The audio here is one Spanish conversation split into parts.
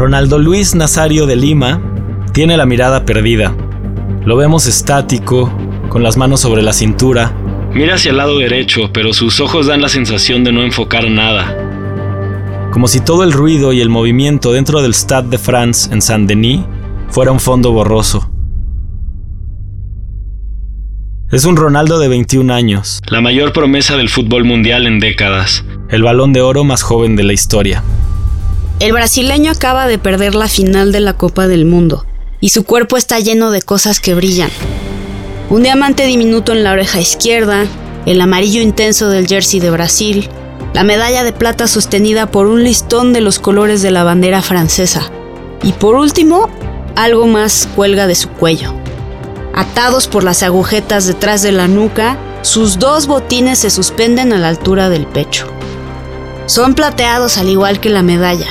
Ronaldo Luis Nazario de Lima tiene la mirada perdida. Lo vemos estático, con las manos sobre la cintura. Mira hacia el lado derecho, pero sus ojos dan la sensación de no enfocar nada. Como si todo el ruido y el movimiento dentro del Stade de France en Saint-Denis fuera un fondo borroso. Es un Ronaldo de 21 años. La mayor promesa del fútbol mundial en décadas. El balón de oro más joven de la historia. El brasileño acaba de perder la final de la Copa del Mundo y su cuerpo está lleno de cosas que brillan. Un diamante diminuto en la oreja izquierda, el amarillo intenso del jersey de Brasil, la medalla de plata sostenida por un listón de los colores de la bandera francesa. Y por último, algo más cuelga de su cuello. Atados por las agujetas detrás de la nuca, sus dos botines se suspenden a la altura del pecho. Son plateados al igual que la medalla,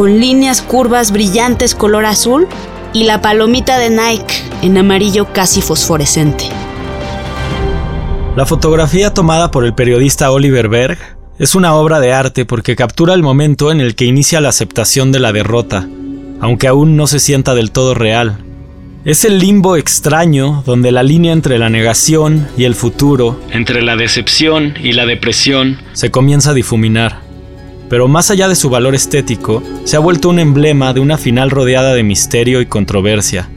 con líneas curvas brillantes color azul y la palomita de Nike en amarillo casi fosforescente. La fotografía tomada por el periodista Oliver Berg es una obra de arte porque captura el momento en el que inicia la aceptación de la derrota, aunque aún no se sienta del todo real. Es el limbo extraño donde la línea entre la negación y el futuro, entre la decepción y la depresión, se comienza a difuminar pero más allá de su valor estético, se ha vuelto un emblema de una final rodeada de misterio y controversia,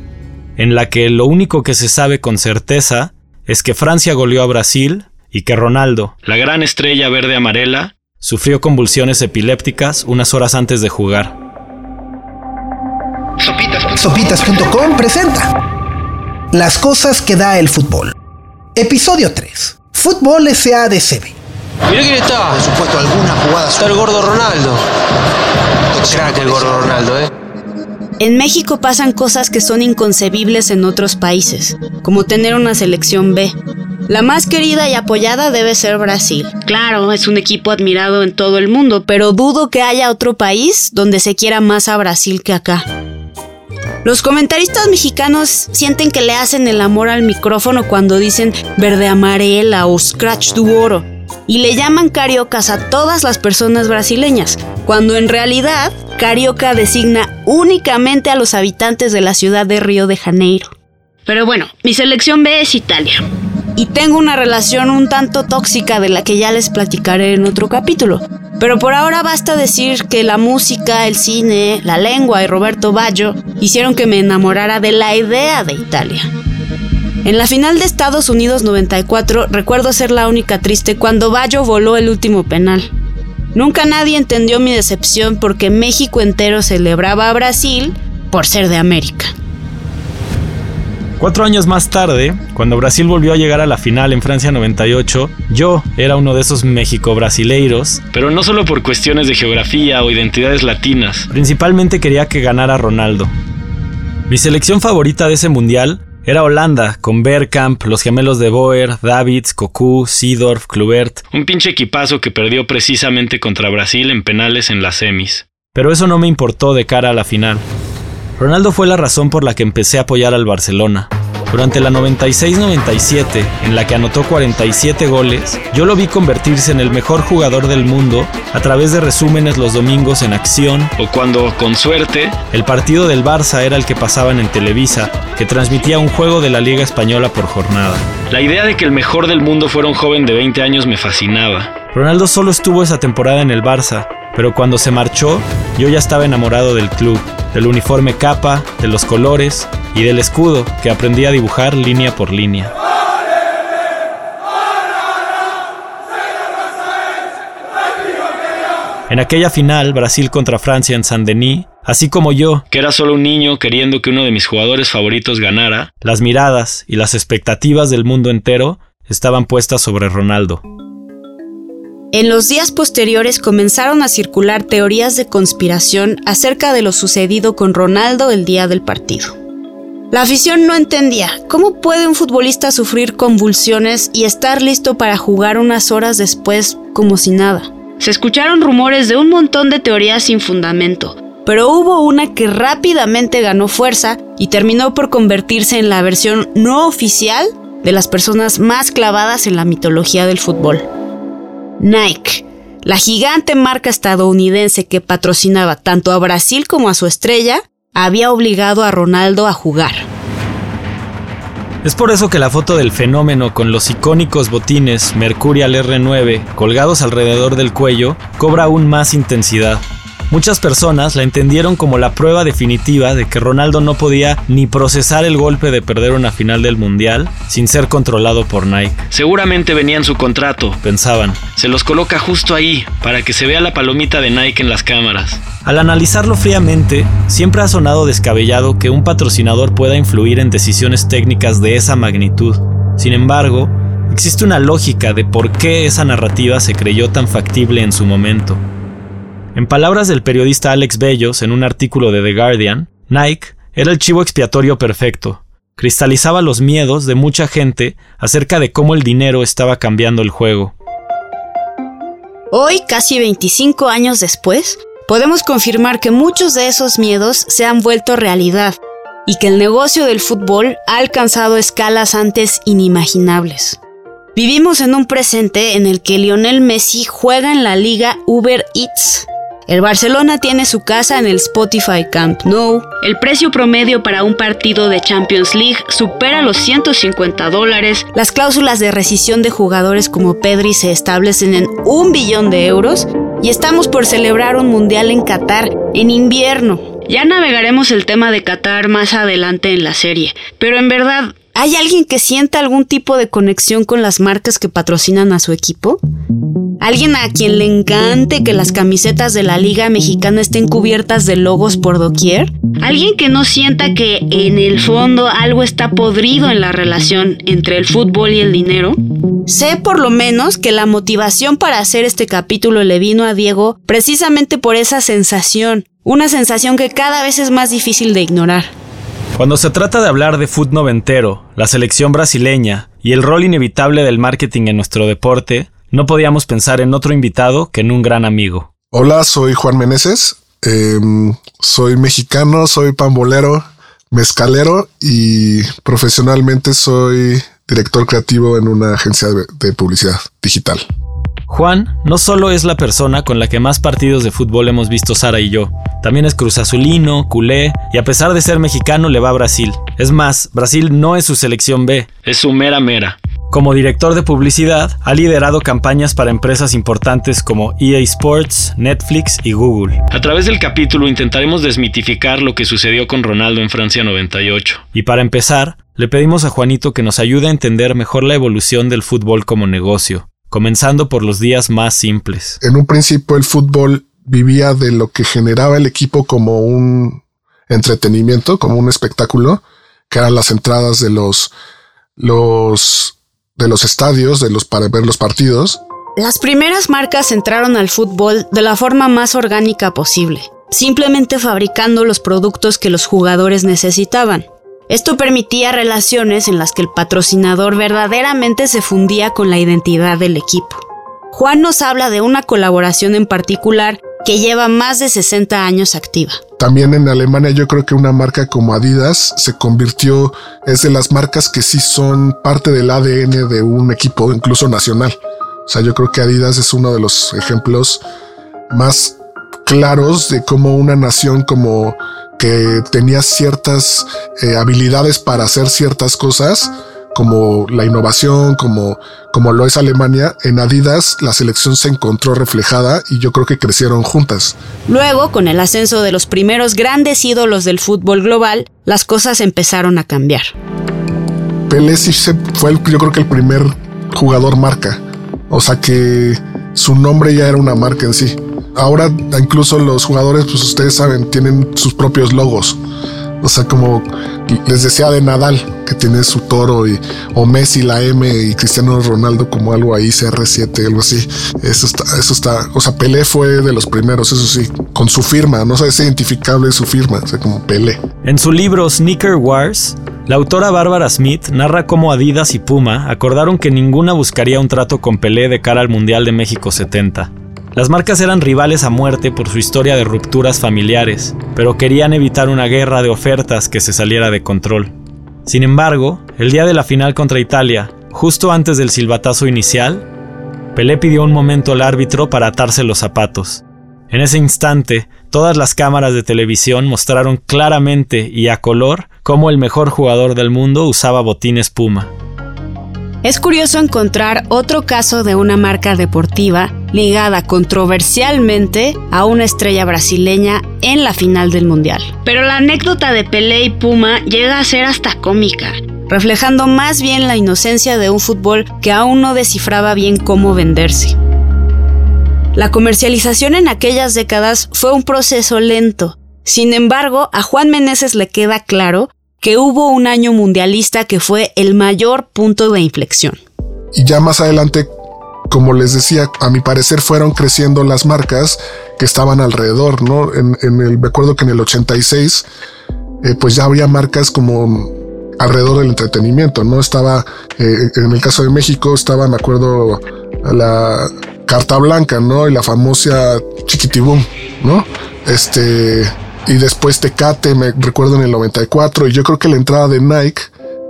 en la que lo único que se sabe con certeza es que Francia goleó a Brasil y que Ronaldo, la gran estrella verde amarela, sufrió convulsiones epilépticas unas horas antes de jugar. Sopitas.com presenta Las cosas que da el fútbol. Episodio 3. Fútbol SADCB. Mirá quién está. Por supuesto, alguna jugada. Está el gordo Ronaldo. Crack el gordo Ronaldo, ¿eh? En México pasan cosas que son inconcebibles en otros países, como tener una selección B. La más querida y apoyada debe ser Brasil. Claro, es un equipo admirado en todo el mundo, pero dudo que haya otro país donde se quiera más a Brasil que acá. Los comentaristas mexicanos sienten que le hacen el amor al micrófono cuando dicen verde amarela o scratch du oro y le llaman cariocas a todas las personas brasileñas, cuando en realidad carioca designa únicamente a los habitantes de la ciudad de Río de Janeiro. Pero bueno, mi selección B es Italia. Y tengo una relación un tanto tóxica de la que ya les platicaré en otro capítulo. Pero por ahora basta decir que la música, el cine, la lengua y Roberto Baggio hicieron que me enamorara de la idea de Italia. En la final de Estados Unidos 94 recuerdo ser la única triste cuando Bayo voló el último penal. Nunca nadie entendió mi decepción porque México entero celebraba a Brasil por ser de América. Cuatro años más tarde, cuando Brasil volvió a llegar a la final en Francia 98, yo era uno de esos México-brasileiros. Pero no solo por cuestiones de geografía o identidades latinas. Principalmente quería que ganara Ronaldo. Mi selección favorita de ese mundial era Holanda, con Bergkamp, los gemelos de Boer, Davids, Cocu, Seedorf, Klubert. Un pinche equipazo que perdió precisamente contra Brasil en penales en las semis. Pero eso no me importó de cara a la final. Ronaldo fue la razón por la que empecé a apoyar al Barcelona. Durante la 96-97, en la que anotó 47 goles, yo lo vi convertirse en el mejor jugador del mundo a través de resúmenes los domingos en acción. O cuando, con suerte, el partido del Barça era el que pasaban en Televisa, que transmitía un juego de la Liga Española por jornada. La idea de que el mejor del mundo fuera un joven de 20 años me fascinaba. Ronaldo solo estuvo esa temporada en el Barça, pero cuando se marchó, yo ya estaba enamorado del club, del uniforme capa, de los colores y del escudo que aprendí a dibujar línea por línea. En aquella final, Brasil contra Francia en Saint-Denis, así como yo, que era solo un niño queriendo que uno de mis jugadores favoritos ganara, las miradas y las expectativas del mundo entero estaban puestas sobre Ronaldo. En los días posteriores comenzaron a circular teorías de conspiración acerca de lo sucedido con Ronaldo el día del partido. La afición no entendía cómo puede un futbolista sufrir convulsiones y estar listo para jugar unas horas después como si nada. Se escucharon rumores de un montón de teorías sin fundamento, pero hubo una que rápidamente ganó fuerza y terminó por convertirse en la versión no oficial de las personas más clavadas en la mitología del fútbol. Nike, La gigante marca estadounidense que patrocinaba tanto a Brasil como a su estrella había obligado a Ronaldo a jugar. Es por eso que la foto del fenómeno con los icónicos botines Mercurial R9 colgados alrededor del cuello cobra aún más intensidad. Muchas personas la entendieron como la prueba definitiva de que Ronaldo no podía ni procesar el golpe de perder una final del Mundial sin ser controlado por Nike. Seguramente venía en su contrato, pensaban. Se los coloca justo ahí, para que se vea la palomita de Nike en las cámaras. Al analizarlo fríamente, siempre ha sonado descabellado que un patrocinador pueda influir en decisiones técnicas de esa magnitud. Sin embargo, existe una lógica de por qué esa narrativa se creyó tan factible en su momento. En palabras del periodista Alex Bellos en un artículo de The Guardian, Nike era el chivo expiatorio perfecto. Cristalizaba los miedos de mucha gente acerca de cómo el dinero estaba cambiando el juego. Hoy, casi 25 años después, podemos confirmar que muchos de esos miedos se han vuelto realidad y que el negocio del fútbol ha alcanzado escalas antes inimaginables. Vivimos en un presente en el que Lionel Messi juega en la liga Uber Eats, el Barcelona tiene su casa en el Spotify Camp Nou. El precio promedio para un partido de Champions League supera los 150 dólares. Las cláusulas de rescisión de jugadores como Pedri se establecen en un billón de euros. Y estamos por celebrar un mundial en Qatar en invierno. Ya navegaremos el tema de Qatar más adelante en la serie. Pero en verdad, ¿hay alguien que sienta algún tipo de conexión con las marcas que patrocinan a su equipo? Alguien a quien le encante que las camisetas de la Liga Mexicana estén cubiertas de logos por doquier. Alguien que no sienta que en el fondo algo está podrido en la relación entre el fútbol y el dinero. Sé por lo menos que la motivación para hacer este capítulo le vino a Diego precisamente por esa sensación, una sensación que cada vez es más difícil de ignorar. Cuando se trata de hablar de fútbol noventero, la selección brasileña y el rol inevitable del marketing en nuestro deporte, no podíamos pensar en otro invitado que en un gran amigo. Hola, soy Juan Meneses. Em, soy mexicano, soy pambolero, mezcalero y profesionalmente soy director creativo en una agencia de publicidad digital. Juan no solo es la persona con la que más partidos de fútbol hemos visto Sara y yo, también es cruzazulino, culé y a pesar de ser mexicano le va a Brasil. Es más, Brasil no es su selección B. Es su mera mera. Como director de publicidad, ha liderado campañas para empresas importantes como EA Sports, Netflix y Google. A través del capítulo intentaremos desmitificar lo que sucedió con Ronaldo en Francia 98. Y para empezar, le pedimos a Juanito que nos ayude a entender mejor la evolución del fútbol como negocio, comenzando por los días más simples. En un principio el fútbol vivía de lo que generaba el equipo como un entretenimiento, como un espectáculo, que eran las entradas de los los de los estadios, de los para ver los partidos. Las primeras marcas entraron al fútbol de la forma más orgánica posible, simplemente fabricando los productos que los jugadores necesitaban. Esto permitía relaciones en las que el patrocinador verdaderamente se fundía con la identidad del equipo. Juan nos habla de una colaboración en particular que lleva más de 60 años activa. También en Alemania yo creo que una marca como Adidas se convirtió, es de las marcas que sí son parte del ADN de un equipo incluso nacional. O sea, yo creo que Adidas es uno de los ejemplos más claros de cómo una nación como que tenía ciertas eh, habilidades para hacer ciertas cosas, como la innovación, como, como lo es Alemania, en Adidas la selección se encontró reflejada y yo creo que crecieron juntas. Luego, con el ascenso de los primeros grandes ídolos del fútbol global, las cosas empezaron a cambiar. Pelé sí fue yo creo que el primer jugador marca. O sea que su nombre ya era una marca en sí. Ahora incluso los jugadores, pues ustedes saben, tienen sus propios logos. O sea, como les decía de Nadal, que tiene su toro, y, o Messi la M y Cristiano Ronaldo como algo ahí, CR7, algo así. Eso está, eso está, o sea, Pelé fue de los primeros, eso sí, con su firma, no sé, es identificable su firma, o sea, como Pelé. En su libro Sneaker Wars, la autora Bárbara Smith narra cómo Adidas y Puma acordaron que ninguna buscaría un trato con Pelé de cara al Mundial de México 70. Las marcas eran rivales a muerte por su historia de rupturas familiares, pero querían evitar una guerra de ofertas que se saliera de control. Sin embargo, el día de la final contra Italia, justo antes del silbatazo inicial, Pelé pidió un momento al árbitro para atarse los zapatos. En ese instante, todas las cámaras de televisión mostraron claramente y a color cómo el mejor jugador del mundo usaba botines Puma. Es curioso encontrar otro caso de una marca deportiva ligada controversialmente a una estrella brasileña en la final del Mundial. Pero la anécdota de Pelé y Puma llega a ser hasta cómica, reflejando más bien la inocencia de un fútbol que aún no descifraba bien cómo venderse. La comercialización en aquellas décadas fue un proceso lento. Sin embargo, a Juan Meneses le queda claro que hubo un año mundialista que fue el mayor punto de inflexión. Y ya más adelante, como les decía, a mi parecer fueron creciendo las marcas que estaban alrededor, ¿no? En, el, me acuerdo que en el 86, eh, pues ya había marcas como alrededor del entretenimiento, ¿no? Estaba, eh, en el caso de México, estaba, me acuerdo, la Carta Blanca, ¿no? Y la famosa Chiquitibum, ¿no? Este, y después Tecate, me recuerdo en el 94, y yo creo que la entrada de Nike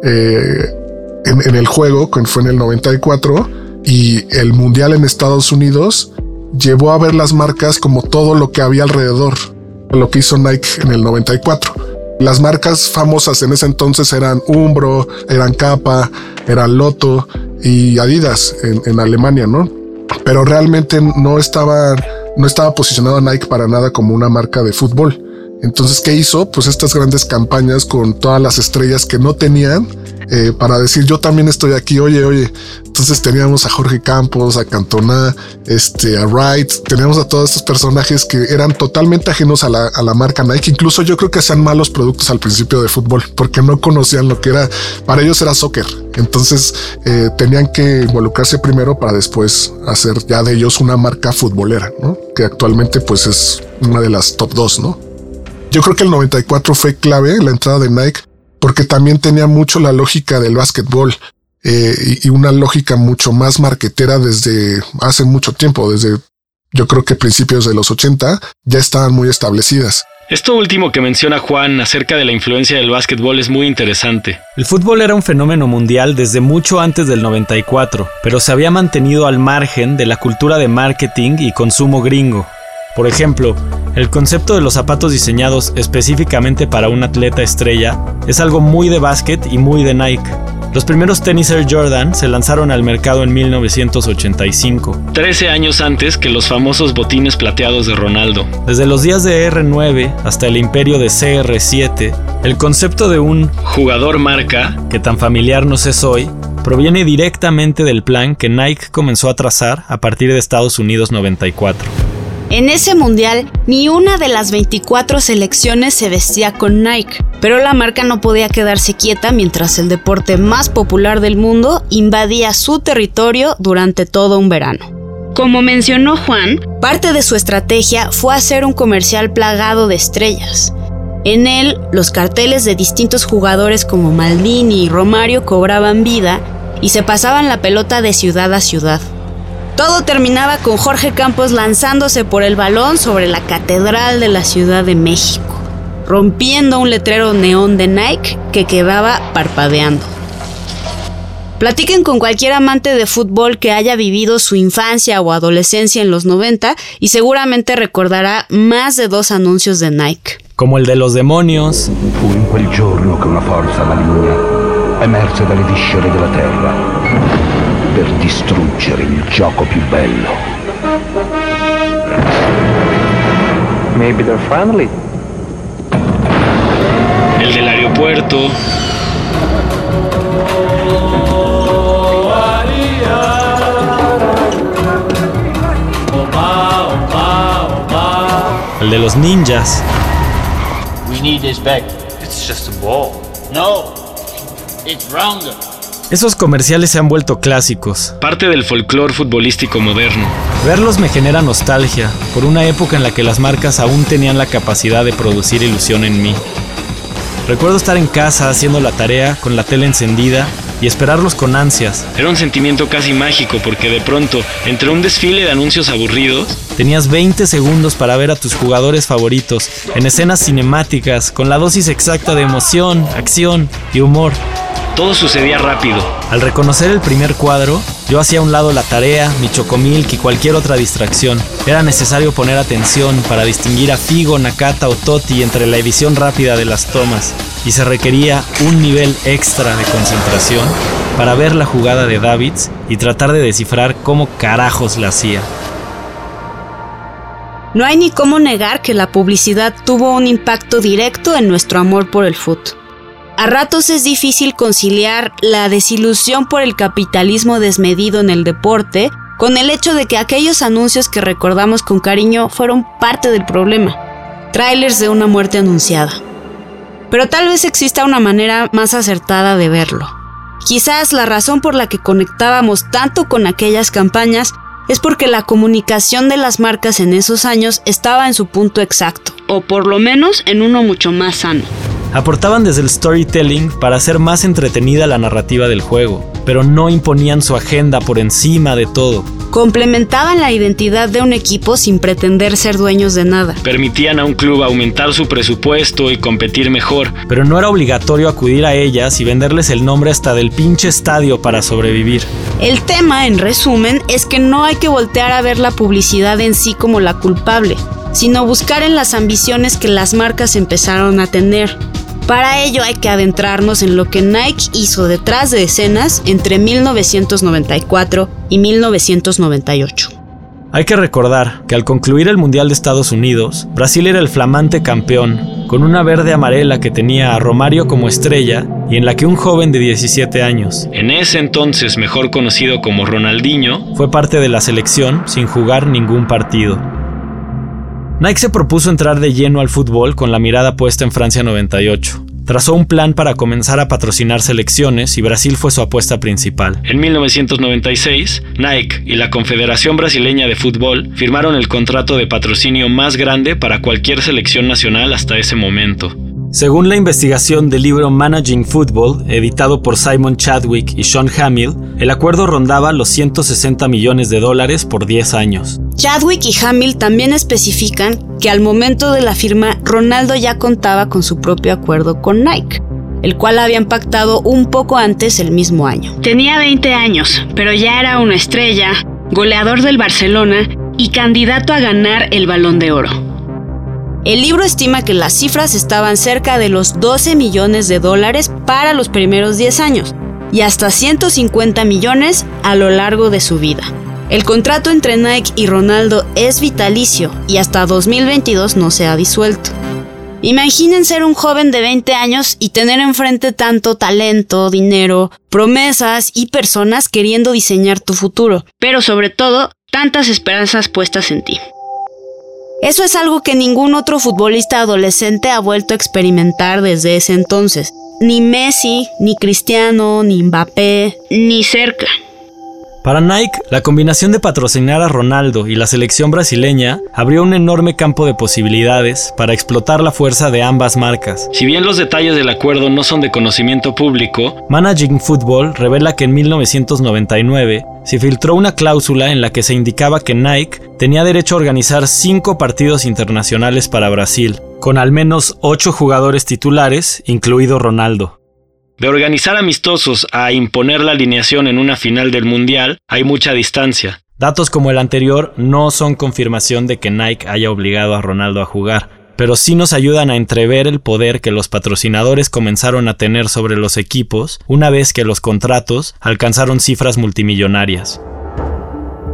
eh, en, el juego, que fue en el 94, y el Mundial en Estados Unidos, llevó a ver las marcas como todo lo que había alrededor, lo que hizo Nike en el 94. Las marcas famosas en ese entonces eran Umbro, eran Kappa, eran Lotto y Adidas en, en Alemania, ¿no? pero realmente no estaba, no estaba posicionado Nike para nada como una marca de fútbol. Entonces, ¿qué hizo? Pues estas grandes campañas con todas las estrellas que no tenían eh, para decir yo también estoy aquí, oye, oye. Entonces teníamos a Jorge Campos, a Cantona, este, a Wright, teníamos a todos estos personajes que eran totalmente ajenos a la, marca Nike. Incluso yo creo que hacían malos productos al principio de fútbol porque no conocían lo que era, para ellos era soccer. Entonces eh, tenían que involucrarse primero para después hacer ya de ellos una marca futbolera, ¿no? Que actualmente pues es una de las top dos, ¿no? Yo creo que el 94 fue clave la entrada de Nike porque también tenía mucho la lógica del básquetbol eh, y, una lógica mucho más marquetera desde hace mucho tiempo, desde yo creo que principios de los 80 ya estaban muy establecidas. Esto último que menciona Juan acerca de la influencia del básquetbol es muy interesante. El fútbol era un fenómeno mundial desde mucho antes del 94, pero se había mantenido al margen de la cultura de marketing y consumo gringo. Por ejemplo, el concepto de los zapatos diseñados específicamente para un atleta estrella es algo muy de básquet y muy de Nike. Los primeros tenis Air Jordan se lanzaron al mercado en 1985. 13 años antes que los famosos botines plateados de Ronaldo. Desde los días de R9 hasta el imperio de CR7, el concepto de un jugador marca, que tan familiar nos es hoy, proviene directamente del plan que Nike comenzó a trazar a partir de Estados Unidos 94. En ese mundial, ni una de las 24 selecciones se vestía con Nike, pero la marca no podía quedarse quieta mientras el deporte más popular del mundo invadía su territorio durante todo un verano. Como mencionó Juan, parte de su estrategia fue hacer un comercial plagado de estrellas. En él, los carteles de distintos jugadores como Maldini y Romario cobraban vida y se pasaban la pelota de ciudad a ciudad. Todo terminaba con Jorge Campos lanzándose por el balón sobre la Catedral de la Ciudad de México, rompiendo un letrero neón de Nike que quedaba parpadeando. Platiquen con cualquier amante de fútbol que haya vivido su infancia o adolescencia en los 90 y seguramente recordará más de dos anuncios de Nike. Como el de los demonios. Fu in quel giorno che una forza maligna emerse dalle viscere della terra per distruggere il gioco più bello. Maybe they're friendly. El del aeropuerto. El de los ninjas. We need this back. It's just a ball. No, it's rounder. Esos comerciales se han vuelto clásicos. Parte del folclore futbolístico moderno. Verlos me genera nostalgia por una época en la que las marcas aún tenían la capacidad de producir ilusión en mí. Recuerdo estar en casa haciendo la tarea con la tele encendida y esperarlos con ansias. Era un sentimiento casi mágico porque de pronto, entre un desfile de anuncios aburridos, tenías 20 segundos para ver a tus jugadores favoritos en escenas cinemáticas con la dosis exacta de emoción, acción y humor. Todo sucedía rápido. Al reconocer el primer cuadro, yo hacía a un lado la tarea, mi chocomilk y cualquier otra distracción. Era necesario poner atención para distinguir a Figo, Nakata o Totti entre la edición rápida de las tomas, y se requería un nivel extra de concentración para ver la jugada de Davids y tratar de descifrar cómo carajos la hacía. No hay ni cómo negar que la publicidad tuvo un impacto directo en nuestro amor por el fútbol. A ratos es difícil conciliar la desilusión por el capitalismo desmedido en el deporte con el hecho de que aquellos anuncios que recordamos con cariño fueron parte del problema. Trailers de una muerte anunciada. Pero tal vez exista una manera más acertada de verlo. Quizás la razón por la que conectábamos tanto con aquellas campañas es porque la comunicación de las marcas en esos años estaba en su punto exacto, o por lo menos en uno mucho más sano. Aportaban desde el storytelling para hacer más entretenida la narrativa del juego, pero no imponían su agenda por encima de todo. Complementaban la identidad de un equipo sin pretender ser dueños de nada. Permitían a un club aumentar su presupuesto y competir mejor. Pero no era obligatorio acudir a ellas y venderles el nombre hasta del pinche estadio para sobrevivir. El tema, en resumen, es que no hay que voltear a ver la publicidad en sí como la culpable, sino buscar en las ambiciones que las marcas empezaron a tener. Para ello hay que adentrarnos en lo que Nike hizo detrás de escenas entre 1994 y 1998. Hay que recordar que al concluir el Mundial de Estados Unidos, Brasil era el flamante campeón, con una verde amarela que tenía a Romario como estrella y en la que un joven de 17 años, En ese entonces mejor conocido como Ronaldinho, fue parte de la selección sin jugar ningún partido. Nike se propuso entrar de lleno al fútbol con la mirada puesta en Francia 98. Trazó un plan para comenzar a patrocinar selecciones y Brasil fue su apuesta principal. en 1996, Nike y la Confederación Brasileña de Fútbol firmaron el contrato de patrocinio más grande para cualquier selección nacional hasta ese momento. Según la investigación del libro Managing Football, editado por Simon Chadwick y Sean Hamill, el acuerdo rondaba los 160 millones de dólares por 10 años. Chadwick y Hamill también especifican que al momento de la firma Ronaldo ya contaba con su propio acuerdo con Nike, el cual habían pactado un poco antes el mismo año. Tenía 20 años, pero ya era una estrella, goleador del Barcelona y candidato a ganar el balón de oro. El libro estima que las cifras estaban cerca de los 12 millones de dólares para los primeros 10 años y hasta 150 millones a lo largo de su vida. El contrato entre Nike y Ronaldo es vitalicio y hasta 2022 no se ha disuelto. Imaginen ser un joven de 20 años y tener enfrente tanto talento, dinero, promesas y personas queriendo diseñar tu futuro, pero sobre todo, tantas esperanzas puestas en ti. Eso es algo que ningún otro futbolista adolescente ha vuelto a experimentar desde ese entonces. Ni Messi, ni Cristiano, ni Mbappé, ni cerca. Para Nike, la combinación de patrocinar a Ronaldo y la selección brasileña abrió un enorme campo de posibilidades para explotar la fuerza de ambas marcas. Si bien los detalles del acuerdo no son de conocimiento público, Managing Football revela que en 1999 se filtró una cláusula en la que se indicaba que Nike tenía derecho a organizar cinco partidos internacionales para Brasil, con al menos ocho jugadores titulares, incluido Ronaldo. De organizar amistosos a imponer la alineación en una final del Mundial, hay mucha distancia. Datos como el anterior no son confirmación de que Nike haya obligado a Ronaldo a jugar, pero sí nos ayudan a entrever el poder que los patrocinadores comenzaron a tener sobre los equipos una vez que los contratos alcanzaron cifras multimillonarias.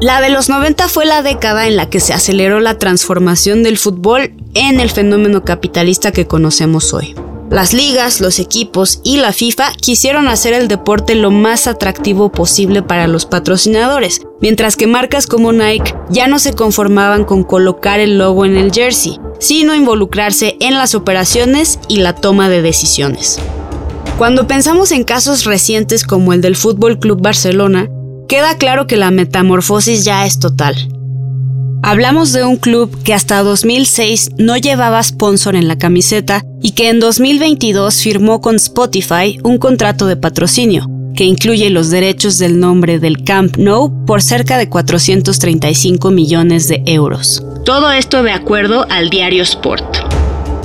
La de los 90 fue la década en la que se aceleró la transformación del fútbol en el fenómeno capitalista que conocemos hoy. Las ligas, los equipos y la FIFA quisieron hacer el deporte lo más atractivo posible para los patrocinadores, mientras que marcas como Nike ya no se conformaban con colocar el logo en el jersey, sino involucrarse en las operaciones y la toma de decisiones. Cuando pensamos en casos recientes como el del Fútbol Club Barcelona, queda claro que la metamorfosis ya es total. Hablamos de un club que hasta 2006 no llevaba sponsor en la camiseta y que en 2022 firmó con Spotify un contrato de patrocinio, que incluye los derechos del nombre del Camp Nou por cerca de 435 millones de euros. Todo esto de acuerdo al diario Sport.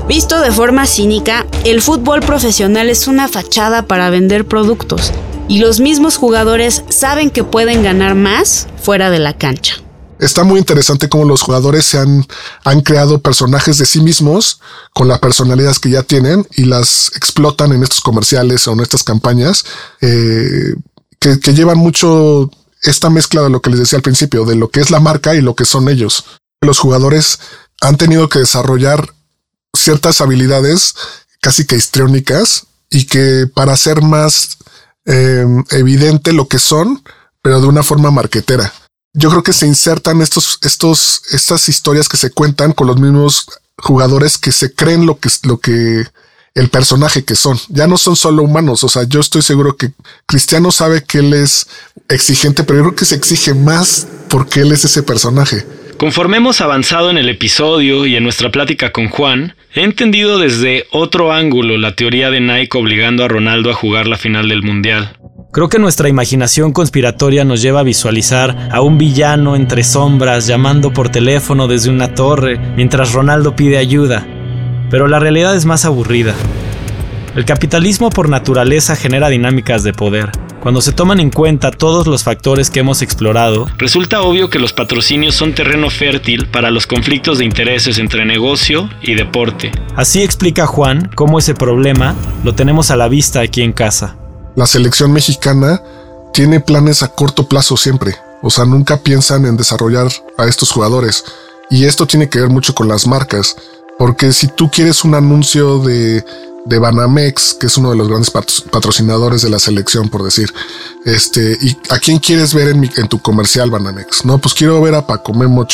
Visto de forma cínica, el fútbol profesional es una fachada para vender productos y los mismos jugadores saben que pueden ganar más fuera de la cancha. Está muy interesante cómo los jugadores se han, han creado personajes de sí mismos con las personalidades que ya tienen y las explotan en estos comerciales o en estas campañas eh, que, llevan mucho esta mezcla de lo que les decía al principio, de lo que es la marca y lo que son ellos. Los jugadores han tenido que desarrollar ciertas habilidades casi que histriónicas y que para hacer más eh, evidente lo que son, pero de una forma marquetera. Yo creo que se insertan estos, estos, estas historias que se cuentan con los mismos jugadores que se creen lo que, lo que el personaje que son. Ya no son solo humanos. O sea, yo estoy seguro que Cristiano sabe que él es exigente, pero yo creo que se exige más porque él es ese personaje. Conforme hemos avanzado en el episodio y en nuestra plática con Juan, he entendido desde otro ángulo la teoría de Nike obligando a Ronaldo a jugar la final del Mundial. Creo que nuestra imaginación conspiratoria nos lleva a visualizar a un villano entre sombras llamando por teléfono desde una torre mientras Ronaldo pide ayuda. Pero la realidad es más aburrida. El capitalismo por naturaleza genera dinámicas de poder. Cuando se toman en cuenta todos los factores que hemos explorado, resulta obvio que los patrocinios son terreno fértil para los conflictos de intereses entre negocio y deporte. Así explica Juan cómo ese problema lo tenemos a la vista aquí en casa. La selección mexicana tiene planes a corto plazo siempre. O sea, nunca piensan en desarrollar a estos jugadores. Y esto tiene que ver mucho con las marcas. Porque si tú quieres un anuncio de de Banamex, que es uno de los grandes patrocinadores de la selección, por decir. Este, ¿y a quién quieres ver en, en tu comercial Banamex? No, pues quiero ver a Paco Memo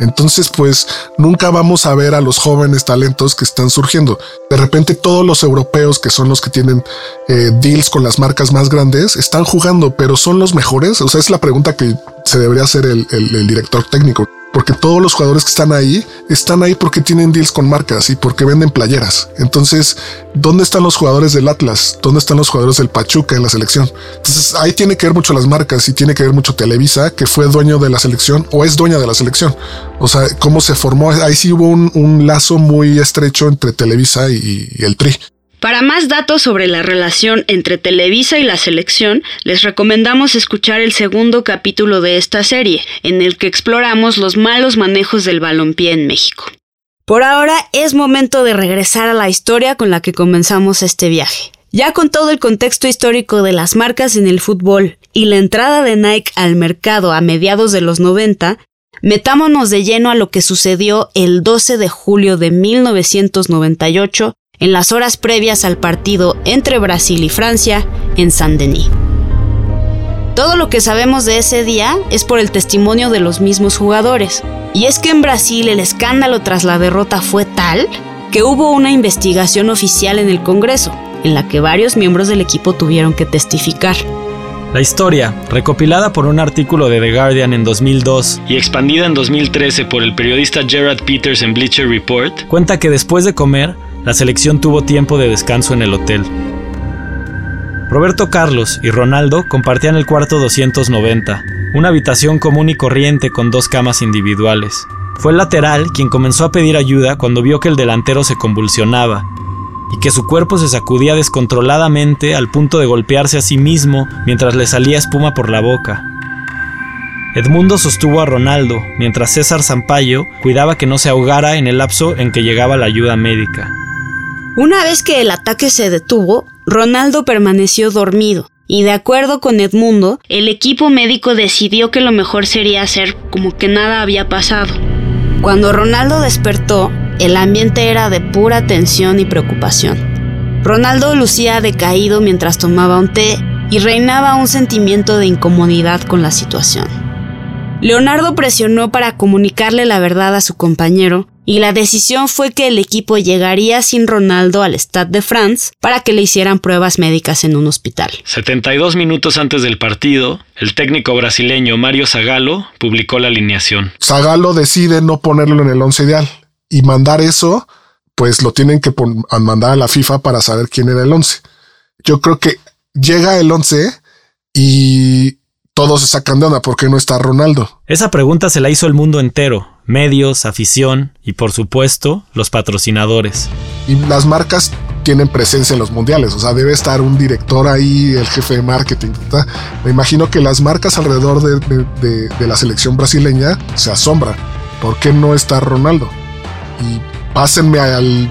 Entonces, pues nunca vamos a ver a los jóvenes talentos que están surgiendo. De repente, todos los europeos que son los que tienen eh, deals con las marcas más grandes están jugando, pero son los mejores. O sea, es la pregunta que se debería hacer el director técnico porque todos los jugadores que están ahí están ahí porque tienen deals con marcas y porque venden playeras. Entonces, ¿dónde están los jugadores del Atlas? ¿Dónde están los jugadores del Pachuca en la selección? Entonces, ahí tiene que ver mucho las marcas y tiene que ver mucho Televisa, que fue dueño de la selección o es dueña de la selección. O sea, cómo se formó. Ahí sí hubo un, lazo muy estrecho entre Televisa y el Tri. Para más datos sobre la relación entre Televisa y la selección, les recomendamos escuchar el segundo capítulo de esta serie, en el que exploramos los malos manejos del balompié en México. Por ahora es momento de regresar a la historia con la que comenzamos este viaje. Ya con todo el contexto histórico de las marcas en el fútbol y la entrada de Nike al mercado a mediados de los 90, metámonos de lleno a lo que sucedió el 12 de julio de 1998 en las horas previas al partido entre Brasil y Francia en Saint-Denis. Todo lo que sabemos de ese día es por el testimonio de los mismos jugadores. Y es que en Brasil el escándalo tras la derrota fue tal que hubo una investigación oficial en el Congreso, en la que varios miembros del equipo tuvieron que testificar. La historia, recopilada por un artículo de The Guardian en 2002 y expandida en 2013 por el periodista Gerard Peters en Bleacher Report, cuenta que después de comer, la selección tuvo tiempo de descanso en el hotel. Roberto Carlos y Ronaldo compartían el cuarto 290, una habitación común y corriente con dos camas individuales. Fue el lateral quien comenzó a pedir ayuda cuando vio que el delantero se convulsionaba y que su cuerpo se sacudía descontroladamente al punto de golpearse a sí mismo mientras le salía espuma por la boca. Edmundo sostuvo a Ronaldo, mientras César Zampayo cuidaba que no se ahogara en el lapso en que llegaba la ayuda médica. Una vez que el ataque se detuvo, Ronaldo permaneció dormido, y de acuerdo con Edmundo, el equipo médico decidió que lo mejor sería hacer como que nada había pasado. Cuando Ronaldo despertó, el ambiente era de pura tensión y preocupación. Ronaldo lucía decaído mientras tomaba un té y reinaba un sentimiento de incomodidad con la situación. Leonardo presionó para comunicarle la verdad a su compañero, y la decisión fue que el equipo llegaría sin Ronaldo al Stade de France para que le hicieran pruebas médicas en un hospital. 72 minutos antes del partido, el técnico brasileño Mario Zagallo publicó la alineación. Zagallo decide no ponerlo en el once ideal y mandar eso, pues lo tienen que mandar a la FIFA para saber quién era el once. Yo creo que llega el once y todos se sacan de onda. ¿Por qué no está Ronaldo? Esa pregunta se la hizo el mundo entero medios, afición y por supuesto los patrocinadores. Y las marcas tienen presencia en los mundiales. O sea, debe estar un director ahí, el jefe de marketing. Me imagino que las marcas alrededor de, la selección brasileña se asombran. ¿Por qué no está Ronaldo? Y pásenme al.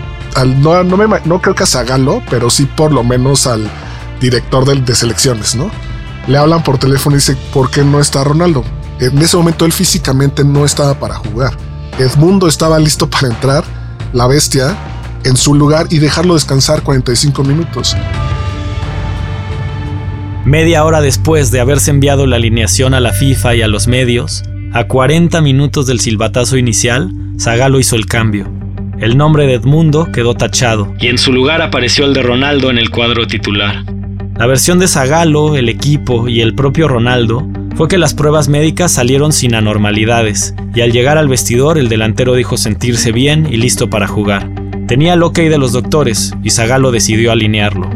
no, no creo que a Zagalo, pero sí por lo menos al director de, de selecciones, ¿no? Le hablan por teléfono y dice, ¿por qué no está Ronaldo? En ese momento él físicamente no estaba para jugar. Edmundo estaba listo para entrar, la bestia, en su lugar y dejarlo descansar 45 minutos. Media hora después de haberse enviado la alineación a la FIFA y a los medios, a 40 minutos del silbatazo inicial, Zagalo hizo el cambio. El nombre de Edmundo quedó tachado. Y en su lugar apareció el de Ronaldo en el cuadro titular. La versión de Zagalo, el equipo y el propio Ronaldo fue que las pruebas médicas salieron sin anormalidades, y al llegar al vestidor el delantero dijo sentirse bien y listo para jugar. Tenía el ok de los doctores, y Zagalo decidió alinearlo.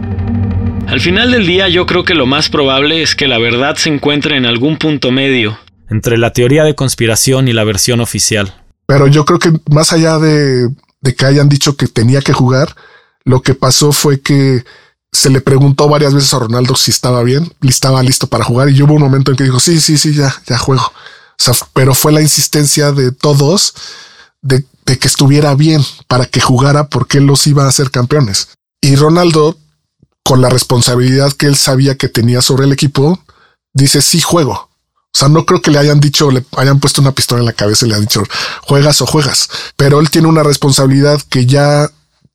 Al final del día yo creo que lo más probable es que la verdad se encuentre en algún punto medio. Entre la teoría de conspiración y la versión oficial. Pero yo creo que más allá de, de que hayan dicho que tenía que jugar, lo que pasó fue que se le preguntó varias veces a Ronaldo si estaba bien, estaba listo para jugar y hubo un momento en que dijo, sí, sí, sí, ya, ya juego. O sea, pero fue la insistencia de todos de, que estuviera bien para que jugara porque él los iba a hacer campeones. Y Ronaldo, con la responsabilidad que él sabía que tenía sobre el equipo, dice, sí, juego. O sea, no creo que le hayan dicho, le hayan puesto una pistola en la cabeza y le han dicho, juegas o juegas. Pero él tiene una responsabilidad que ya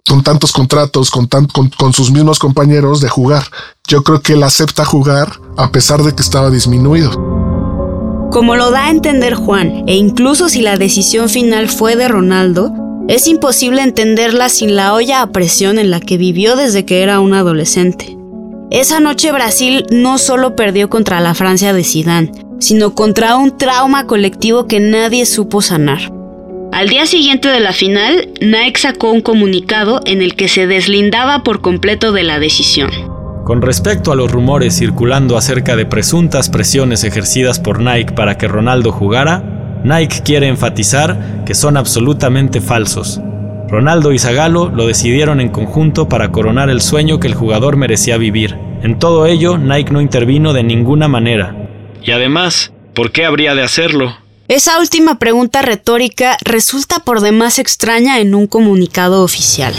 con tantos contratos, con, sus mismos compañeros de jugar. Yo creo que él acepta jugar a pesar de que estaba disminuido. Como lo da a entender Juan, e incluso si la decisión final fue de Ronaldo, es imposible entenderla sin la olla a presión en la que vivió desde que era un adolescente. Esa noche Brasil no solo perdió contra la Francia de Zidane, sino contra un trauma colectivo que nadie supo sanar. Al día siguiente de la final, Nike sacó un comunicado en el que se deslindaba por completo de la decisión. Con respecto a los rumores circulando acerca de presuntas presiones ejercidas por Nike para que Ronaldo jugara, Nike quiere enfatizar que son absolutamente falsos. Ronaldo y Zagalo lo decidieron en conjunto para coronar el sueño que el jugador merecía vivir. En todo ello, Nike no intervino de ninguna manera. Y además, ¿por qué habría de hacerlo? Esa última pregunta retórica resulta por demás extraña en un comunicado oficial.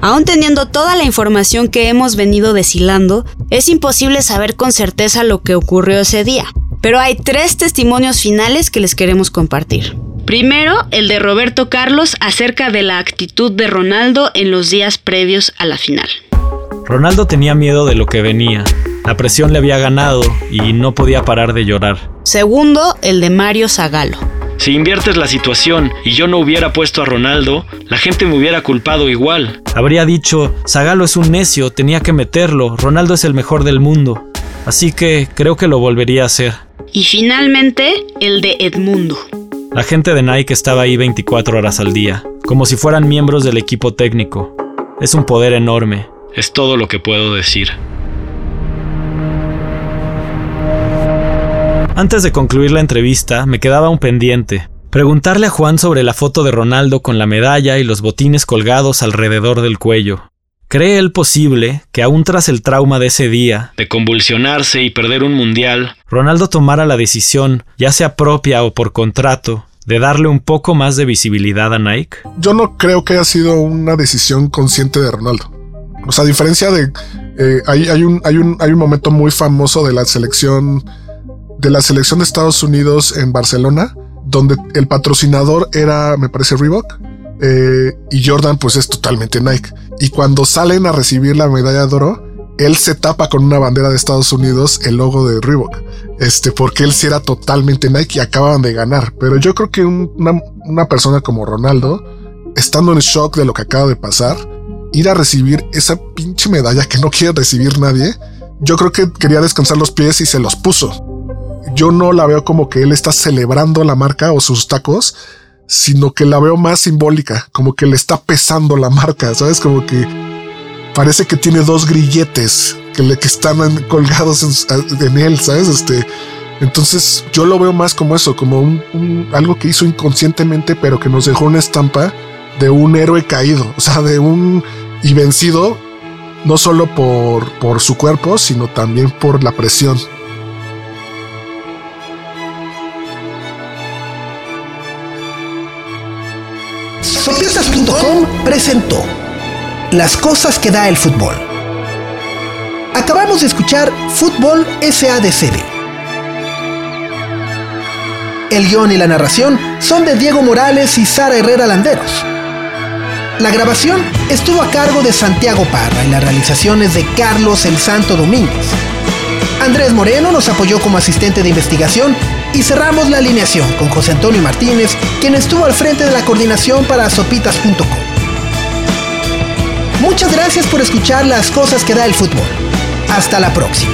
Aún teniendo toda la información que hemos venido deshilando, es imposible saber con certeza lo que ocurrió ese día. Pero hay tres testimonios finales que les queremos compartir. Primero, el de Roberto Carlos acerca de la actitud de Ronaldo en los días previos a la final. Ronaldo tenía miedo de lo que venía. La presión le había ganado y no podía parar de llorar. Segundo, el de Mario Zagalo. Si inviertes la situación y yo no hubiera puesto a Ronaldo, la gente me hubiera culpado igual. Habría dicho, Zagalo es un necio, tenía que meterlo, Ronaldo es el mejor del mundo. Así que creo que lo volvería a hacer. Y finalmente, el de Edmundo. La gente de Nike estaba ahí 24 horas al día, como si fueran miembros del equipo técnico. Es un poder enorme. Es todo lo que puedo decir. Antes de concluir la entrevista, me quedaba un pendiente. Preguntarle a Juan sobre la foto de Ronaldo con la medalla y los botines colgados alrededor del cuello. ¿Cree él posible que aún tras el trauma de ese día, de convulsionarse y perder un mundial, Ronaldo tomara la decisión, ya sea propia o por contrato, de darle un poco más de visibilidad a Nike? Yo no creo que haya sido una decisión consciente de Ronaldo. O sea, a diferencia de... Eh, hay, un, hay, un, hay un momento muy famoso de la selección de la selección de Estados Unidos en Barcelona, donde el patrocinador era, me parece, Reebok. Eh, y Jordan pues es totalmente Nike. Y cuando salen a recibir la medalla de oro, él se tapa con una bandera de Estados Unidos el logo de Reebok. Este, porque él sí era totalmente Nike y acababan de ganar. Pero yo creo que una, una persona como Ronaldo, estando en shock de lo que acaba de pasar, ir a recibir esa pinche medalla que no quiere recibir nadie, yo creo que quería descansar los pies y se los puso yo no la veo como que él está celebrando la marca o sus tacos, sino que la veo más simbólica, como que le está pesando la marca, ¿sabes? Como que parece que tiene dos grilletes que, le, que están colgados en, él, ¿sabes? Este, entonces yo lo veo más como eso, como un, algo que hizo inconscientemente, pero que nos dejó una estampa de un héroe caído, o sea, de un y vencido no solo por, por su cuerpo, sino también por la presión. Sopiotas.com presentó Las cosas que da el fútbol. Acabamos de escuchar Fútbol SADCB. El guion y la narración son de Diego Morales y Sara Herrera Landeros. La grabación estuvo a cargo de Santiago Parra y las realizaciones de Carlos El Santo Domínguez. Andrés Moreno nos apoyó como asistente de investigación y cerramos la alineación con José Antonio Martínez, quien estuvo al frente de la coordinación para sopitas.com. Muchas gracias por escuchar las cosas que da el fútbol. Hasta la próxima.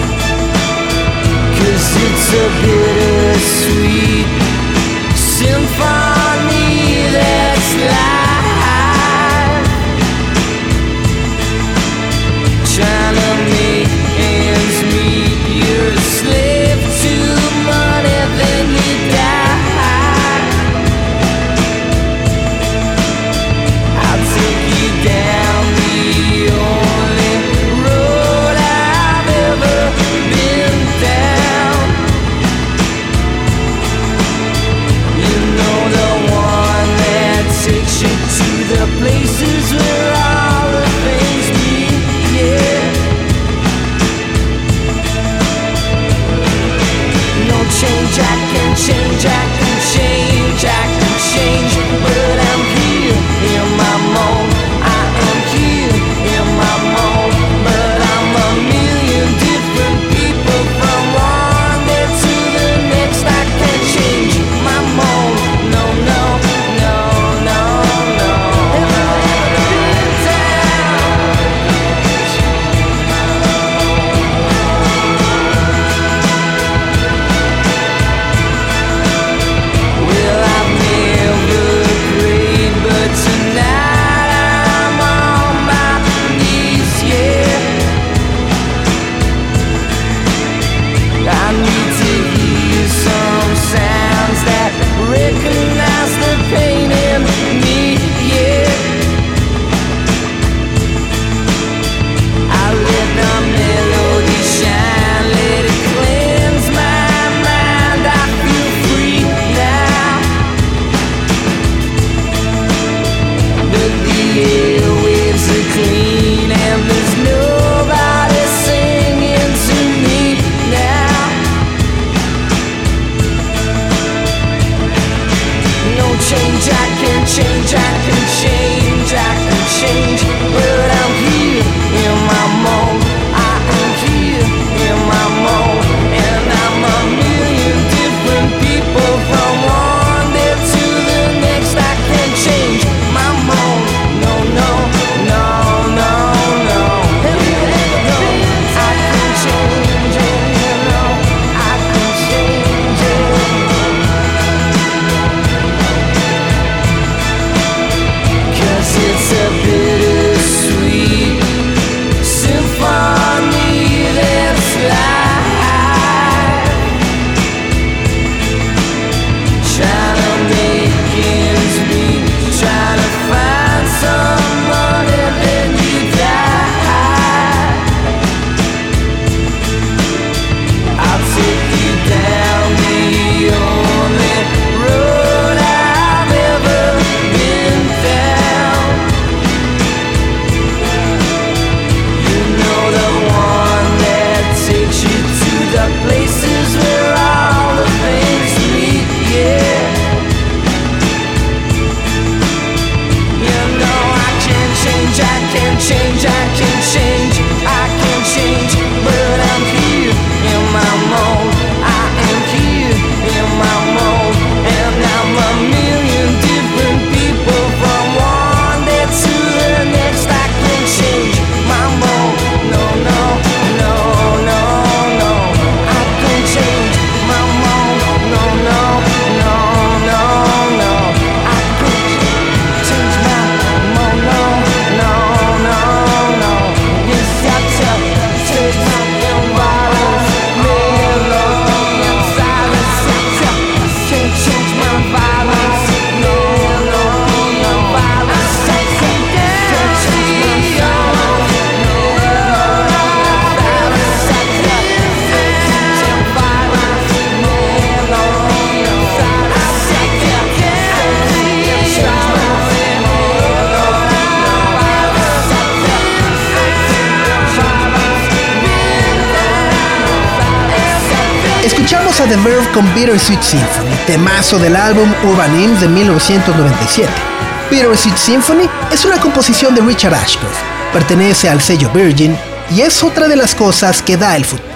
Con Bittersweet Symphony, temazo del álbum Urban Hymns de 1997. Bittersweet Symphony es una composición de Richard Ashcroft, pertenece al sello Virgin y es otra de las cosas que da el futuro.